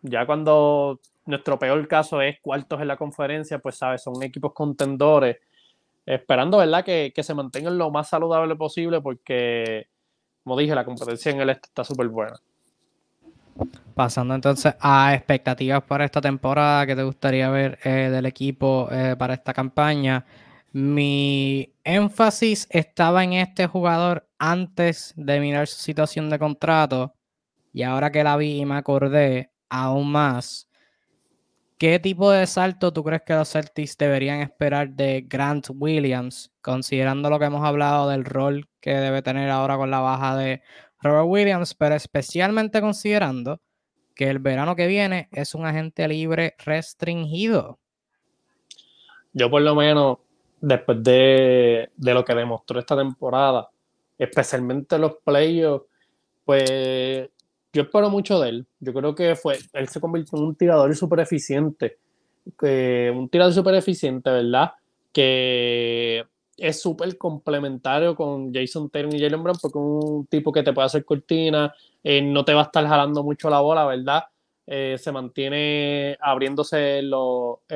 [SPEAKER 2] Ya cuando nuestro peor caso es cuartos en la conferencia, pues sabes, son equipos contendores, esperando, ¿verdad?, que, se mantengan lo más saludable posible porque, como dije, la competencia en el este está súper buena.
[SPEAKER 1] Pasando entonces a expectativas para esta temporada, que te gustaría ver eh, del equipo eh, para esta campaña? Mi énfasis estaba en este jugador antes de mirar su situación de contrato y ahora que la vi y me acordé aún más, ¿qué tipo de salto tú crees que los Celtics deberían esperar de Grant Williams, considerando lo que hemos hablado del rol que debe tener ahora con la baja de Robert Williams, pero especialmente considerando que el verano que viene es un agente libre restringido?
[SPEAKER 2] Yo por lo menos después de, lo que demostró esta temporada, especialmente los playoffs, pues yo espero mucho de él. Yo creo que fue, él se convirtió en un tirador súper eficiente, un tirador súper eficiente, ¿verdad? Que es súper complementario con Jason Taylor y Jalen Brown porque es un tipo que te puede hacer cortina, eh, no te va a estar jalando mucho la bola, ¿verdad? Eh, se mantiene abriéndose en,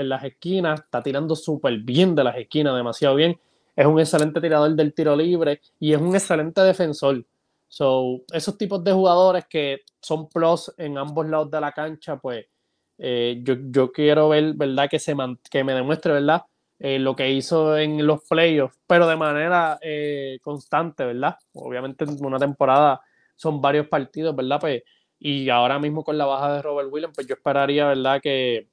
[SPEAKER 2] las esquinas, está tirando súper bien de las esquinas, demasiado bien. Es un excelente tirador del tiro libre y es un excelente defensor. So, esos tipos de jugadores que son plus en ambos lados de la cancha, pues eh, yo, quiero ver, ¿verdad? Que, se que me demuestre, ¿verdad? Eh, lo que hizo en los playoffs, pero de manera constante, ¿verdad? Obviamente en una temporada son varios partidos, ¿verdad? Pues y ahora mismo con la baja de Robert Williams, pues yo esperaría, ¿verdad? Que,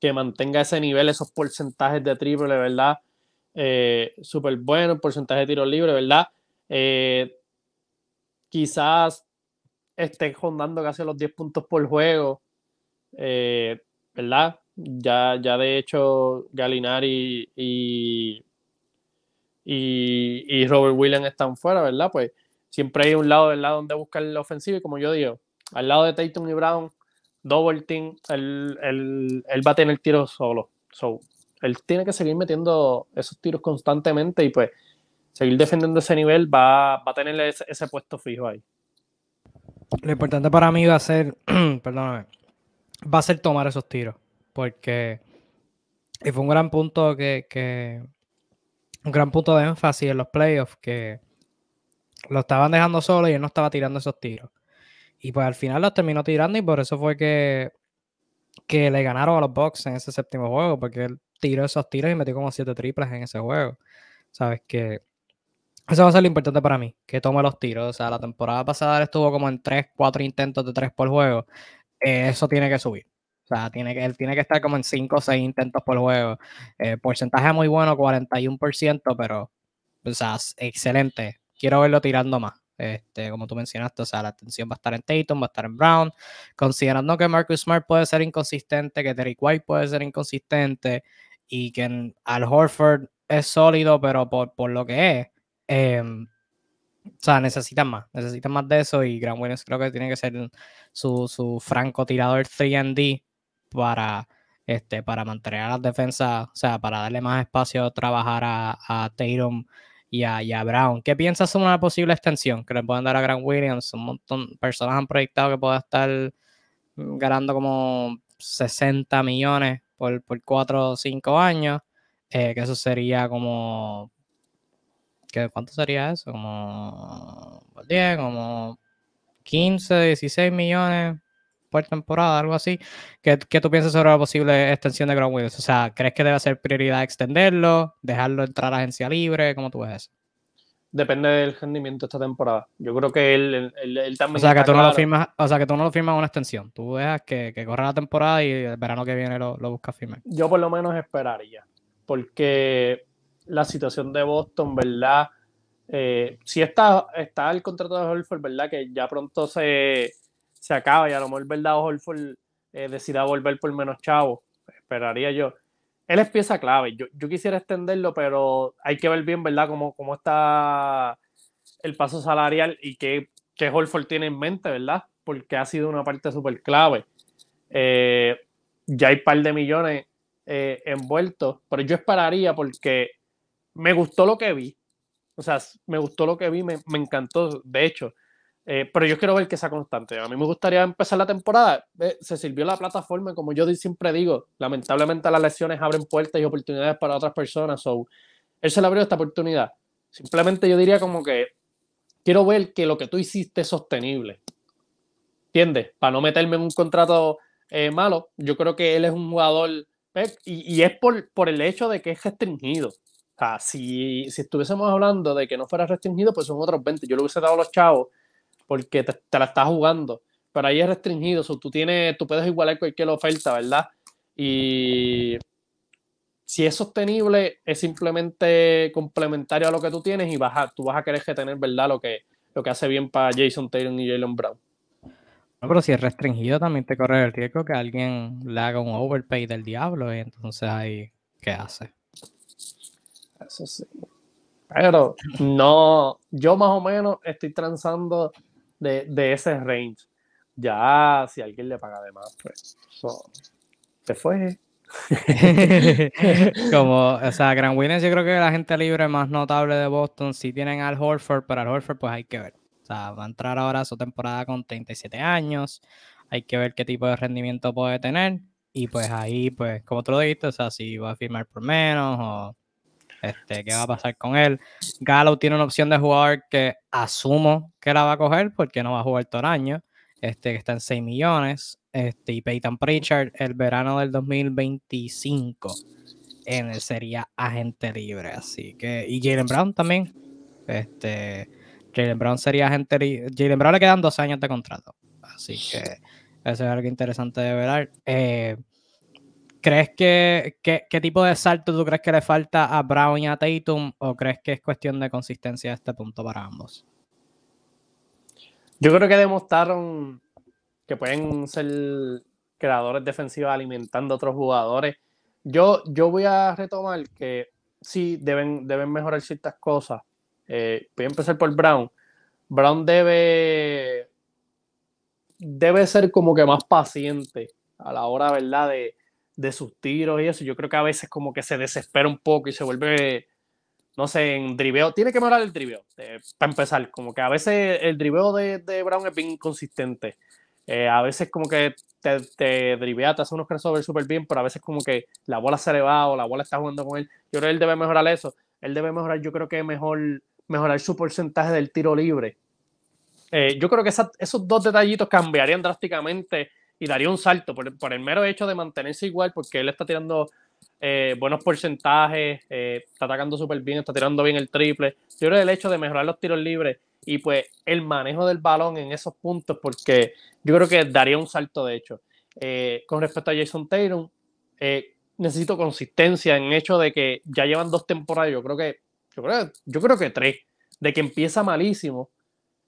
[SPEAKER 2] que mantenga ese nivel, esos porcentajes de triple, ¿verdad? Eh, Súper bueno, porcentaje de tiro libre, ¿verdad? Eh, quizás esté rondando casi los 10 puntos por juego, eh, ¿verdad? Ya, ya de hecho Galinari y, y, y Robert Williams están fuera, ¿verdad? Pues siempre hay un lado del lado donde buscar la ofensiva y como yo digo, al lado de Tatum y Brown, double team, él, va a tener tiros solo. So, él tiene que seguir metiendo esos tiros constantemente y pues seguir defendiendo ese nivel va, a tener ese, puesto fijo ahí.
[SPEAKER 1] Lo importante para mí va a ser, [CLEARS THROAT] perdóname, va a ser tomar esos tiros, porque y fue un gran punto que, que, un gran punto de énfasis en los playoffs que lo estaban dejando solo y él no estaba tirando esos tiros. Y pues al final los terminó tirando y por eso fue que, que le ganaron a los Bucks en ese séptimo juego, porque él tiró esos tiros y metió como siete triples en ese juego. Sabes que Eso va a ser lo importante para mí, que tome los tiros. O sea, la temporada pasada estuvo como en 3, 4 intentos de 3 por juego. Eh, eso tiene que subir. O sea, tiene que, él tiene que estar como en 5 o 6 intentos por juego. Eh, porcentaje muy bueno, 41%, pero, o sea, excelente. Quiero verlo tirando más. Este, como tú mencionaste, o sea, la atención va a estar en Tatum, va a estar en Brown, considerando que Marcus Smart puede ser inconsistente, que Derek White puede ser inconsistente y que Al Horford es sólido, pero por, por lo que es, em, o sea, necesitan más, necesitan más de eso y Grant Williams creo que tiene que ser su, su franco tirador 3D para, este, para mantener a las defensas, o sea, para darle más espacio a trabajar a, a Tatum y a, Brown. ¿Qué piensas sobre una posible extensión que le pueden dar a Grant Williams? Un montón de personas han proyectado que pueda estar ganando como 60 millones por, por 4 o 5 años, eh, que eso sería como... ¿qué, ¿Cuánto sería eso? Como 10, como 15, 16 millones por temporada, algo así. ¿Qué, ¿Qué, tú piensas sobre la posible extensión de Grant Williams? O sea, ¿crees que debe ser prioridad extenderlo, dejarlo entrar a agencia libre? ¿Cómo tú ves eso?
[SPEAKER 2] Depende del rendimiento de esta temporada. Yo creo que él, él, también.
[SPEAKER 1] O sea, que tú no lo firmas, o sea, que tú no lo firmas una extensión. Tú dejas que, que corra la temporada y el verano que viene lo, lo buscas firmar.
[SPEAKER 2] Yo por lo menos esperaría. Porque la situación de Boston, ¿verdad? Eh, si está, está el contrato de Holford, ¿verdad? Que ya pronto se, se acaba y a lo mejor verdad Holford eh, decida volver por menos chavo, esperaría yo. Él es pieza clave. Yo, yo quisiera extenderlo, pero hay que ver bien, ¿verdad?, cómo, cómo está el paso salarial y qué, qué Holford tiene en mente, ¿verdad? Porque ha sido una parte súper clave. Eh, ya hay un par de millones envueltos, pero yo esperaría porque me gustó lo que vi. O sea, me gustó lo que vi, me, me encantó. De hecho, eh, pero yo quiero ver que sea constante. A mí me gustaría empezar la temporada. se sirvió la plataforma, como yo siempre digo. Lamentablemente las lesiones abren puertas y oportunidades para otras personas. So, él se le abrió esta oportunidad. Simplemente yo diría como que quiero ver que lo que tú hiciste es sostenible. ¿Entiendes? Para no meterme en un contrato eh, malo. Yo creo que él es un jugador. Y, y, es por, por el hecho de que es restringido. O sea, si, si estuviésemos hablando de que no fuera restringido, pues son otros 20. Yo le hubiese dado a los chavos porque te, la estás jugando. Pero ahí es restringido, tú, tienes, tú puedes igualar cualquier oferta, ¿verdad? Y si es sostenible, es simplemente complementario a lo que tú tienes y vas a, tú vas a querer que tener, ¿verdad? Lo que, lo que hace bien para Jason Taylor y Jalen Brown.
[SPEAKER 1] No, pero si es restringido, también te corre el riesgo que alguien le haga un overpay del diablo y entonces ahí, ¿qué hace?
[SPEAKER 2] Eso sí. Pero no, yo más o menos estoy transando de, ese range. Ya, si alguien le paga de más, pues se fue. [LAUGHS]
[SPEAKER 1] Como, o sea, Grand Winners, yo creo que la gente libre más notable de Boston, si tienen al Horford, pero al Horford, pues hay que ver. O sea, va a entrar ahora a su temporada con 37 años. Hay que ver qué tipo de rendimiento puede tener. Y pues ahí, pues, como tú lo dijiste, o sea, si va a firmar por menos o este, ¿Qué va a pasar con él? Gallo tiene una opción de jugador que asumo que la va a coger porque no va a jugar todo el año. Este, que está en 6 millones. Este, y Peyton Pritchard el verano del 2025 en él sería agente libre. Así que, y Jalen Brown también. Este, Jalen Brown sería agente libre. Jalen Brown le quedan dos años de contrato. Así que eso es algo interesante de ver. Eh, ¿Crees que, qué tipo de salto tú crees que le falta a Brown y a Tatum o crees que es cuestión de consistencia a este punto para ambos?
[SPEAKER 2] Yo creo que demostraron que pueden ser creadores defensivos alimentando a otros jugadores. Yo, yo voy a retomar que sí deben, deben mejorar ciertas cosas. Eh, voy a empezar por Brown. Brown debe, debe ser como que más paciente a la hora, ¿verdad? De, de sus tiros y eso. Yo creo que a veces como que se desespera un poco y se vuelve, no sé, en driveo. Tiene que mejorar el driveo, eh, para empezar. Como que a veces el driveo de, de Brown es bien inconsistente. Eh, a veces como que te, te drivea, te hace unos crossovers súper bien, pero a veces como que la bola se le va o la bola está jugando con él. Yo creo que él debe mejorar eso. Él debe mejorar, yo creo que mejor mejorar su porcentaje del tiro libre. Eh, yo creo que esos dos detallitos cambiarían drásticamente y daría un salto por, el mero hecho de mantenerse igual, porque él está tirando eh, buenos porcentajes, eh, está atacando súper bien, está tirando bien el triple. Yo creo que el hecho de mejorar los tiros libres y pues el manejo del balón en esos puntos, porque yo creo que daría un salto de hecho. Eh, con respecto a Jason Taylor, necesito consistencia en el hecho de que ya llevan dos temporadas, yo creo que, yo creo, yo creo que tres, de que empieza malísimo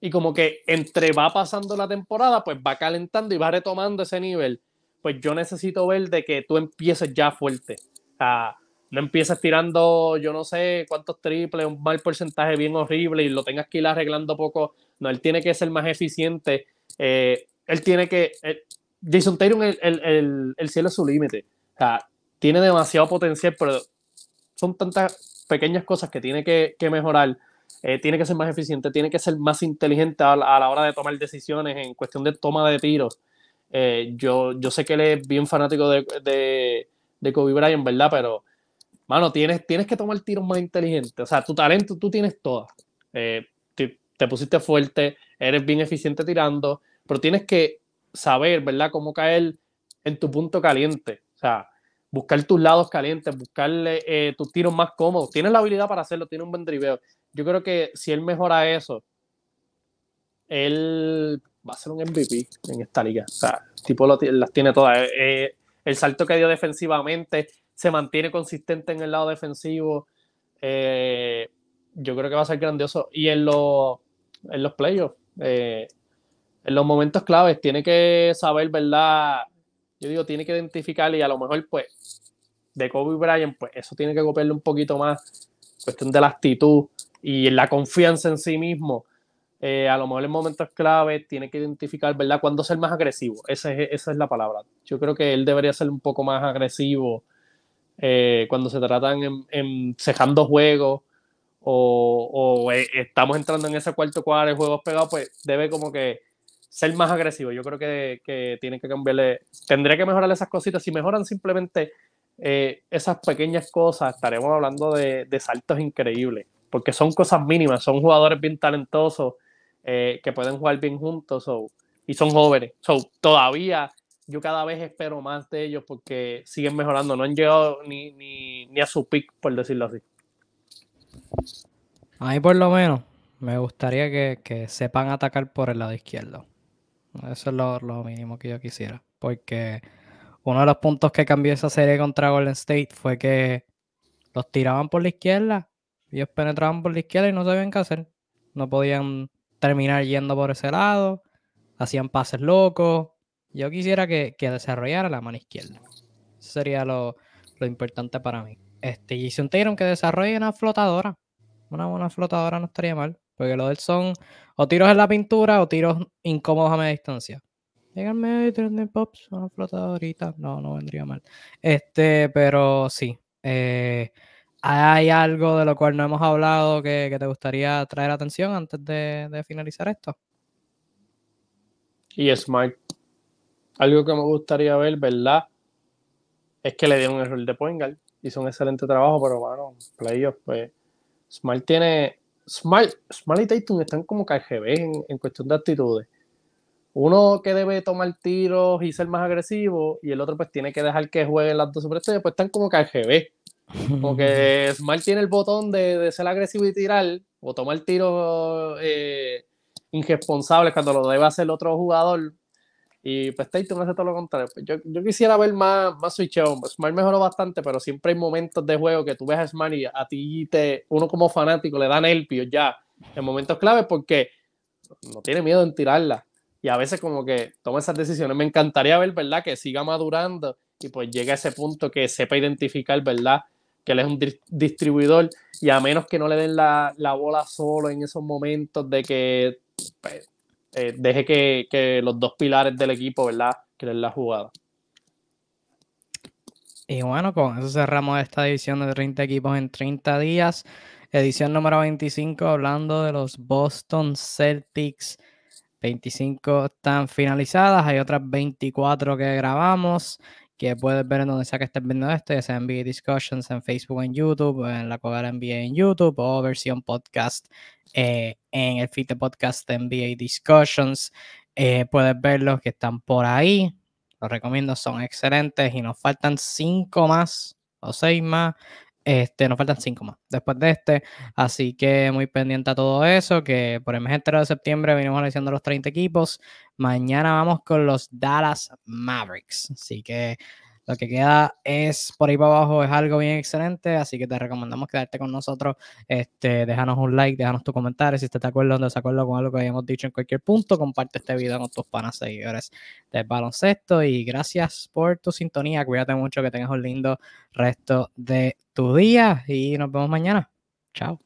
[SPEAKER 2] y como que entre va pasando la temporada, pues va calentando y va retomando ese nivel. Pues yo necesito ver de que tú empieces ya fuerte. O sea, no empieces tirando, yo no sé cuántos triples, un mal porcentaje bien horrible y lo tengas que ir arreglando poco. No, él tiene que ser más eficiente. Eh, él tiene que. Jason Taylor, el, el, el, cielo es su límite. O sea, tiene demasiado potencial, pero son tantas pequeñas cosas que tiene que, que mejorar eh, tiene que ser más eficiente, tiene que ser más inteligente a la, hora de tomar decisiones en cuestión de toma de tiros. Eh, yo, yo sé que él es bien fanático de, de, de, Kobe Bryant, ¿verdad? Pero, mano, tienes, tienes que tomar tiros más inteligentes. O sea, tu talento tú tienes todas. Eh, te, te, pusiste fuerte, eres bien eficiente tirando, pero tienes que saber, ¿verdad?, cómo caer en tu punto caliente. O sea, buscar tus lados calientes, buscarle eh, tus tiros más cómodos. Tienes la habilidad para hacerlo, tiene un buen driveo. Yo creo que si él mejora eso, él va a ser un MVP en esta liga. O sea, el tipo las tiene todas. Eh, eh, el salto que dio defensivamente se mantiene consistente en el lado defensivo. yo creo que va a ser grandioso. Y en, los en los playoffs, en los momentos claves, tiene que saber, ¿verdad? yo digo, tiene que identificar y a lo mejor, pues, de Kobe Bryant, pues eso tiene que copiarle un poquito más, cuestión de la actitud y la confianza en sí mismo. Eh, a lo mejor en momentos clave tiene que identificar, ¿verdad?, cuándo ser más agresivo. Esa es, esa es la palabra. Yo creo que él debería ser un poco más agresivo eh, cuando se tratan en, cejando juegos o, eh, estamos entrando en ese cuarto cuadro juegos pegados, pues debe como que ser más agresivo. Yo creo que, tienen que cambiarle, tendría que mejorar esas cositas. Si mejoran simplemente eh, esas pequeñas cosas, estaremos hablando de, saltos increíbles, porque son cosas mínimas, son jugadores bien talentosos eh, que pueden jugar bien juntos y son jóvenes. todavía yo cada vez espero más de ellos porque siguen mejorando, no han llegado ni, ni, a su pick, por decirlo así.
[SPEAKER 1] Ahí por lo menos me gustaría que, que sepan atacar por el lado izquierdo. Eso es lo, mínimo que yo quisiera. Porque uno de los puntos que cambió esa serie contra Golden State fue que los tiraban por la izquierda. Ellos penetraban por la izquierda y no sabían qué hacer. No podían terminar yendo por ese lado. Hacían pases locos. Yo quisiera que, desarrollara la mano izquierda. Eso sería lo, importante para mí. Este, Jason Taylor que desarrolle una flotadora. Una buena flotadora no estaría mal. Porque lo del son o tiros en la pintura o tiros incómodos a media distancia. Llegan medio de pops, una flotadorita. No, no vendría mal. Este, pero sí. Eh, ¿Hay algo de lo cual no hemos hablado que, te gustaría traer atención antes de, finalizar esto?
[SPEAKER 2] Y Smart. Algo que me gustaría ver, ¿verdad? Es que le dio un error de Poingal. Hizo un excelente trabajo, pero bueno, playoff, pues. Smart tiene Smart, Smart y Tatum están como KGB en, cuestión de actitudes. Uno que debe tomar tiros y ser más agresivo, y el otro pues tiene que dejar que jueguen las dos superestrellas, pues están como KGB. Como que [LAUGHS] Smart tiene el botón de, de ser agresivo y tirar, o tomar tiros eh, irresponsables cuando lo debe hacer el otro jugador, y pues Tatum hace todo lo contrario. Pues yo, yo, quisiera ver más, más switcheo. Smart mejoró bastante, pero siempre hay momentos de juego que tú ves a Smart y a ti, te, uno como fanático, le dan nervios ya en momentos claves porque no tiene miedo en tirarla. Y a veces como que toma esas decisiones. Me encantaría ver, ¿verdad? Que siga madurando y pues llegue a ese punto que sepa identificar, ¿verdad? Que él es un distribuidor y a menos que no le den la, la bola solo en esos momentos de que pues, eh, deje que, los dos pilares del equipo, ¿verdad? Creen la jugada.
[SPEAKER 1] Y bueno, con eso cerramos esta edición de 30 equipos en 30 días. Edición número 25, hablando de los Boston Celtics. 25 están finalizadas, hay otras 24 que grabamos que puedes ver en donde sea que estés viendo esto, ya sea NBA Discussions en Facebook, en YouTube, en la Cogar NBA en YouTube o versión podcast eh, en el feed de podcast de NBA Discussions. Eh, puedes ver los que están por ahí. Los recomiendo, son excelentes y nos faltan cinco más o seis más. Este, nos faltan cinco más después de este. Así que muy pendiente a todo eso. Que por el mes entero de septiembre venimos analizando los 30 equipos. Mañana vamos con los Dallas Mavericks. Así que lo que queda es por ahí para abajo, es algo bien excelente, así que te recomendamos quedarte con nosotros. Este, déjanos un like, déjanos tu comentario si estás de acuerdo o no desacuerdo con algo que hayamos dicho en cualquier punto. Comparte este video con tus panas seguidores del baloncesto y gracias por tu sintonía. Cuídate mucho, que tengas un lindo resto de tu día y nos vemos mañana. Chao.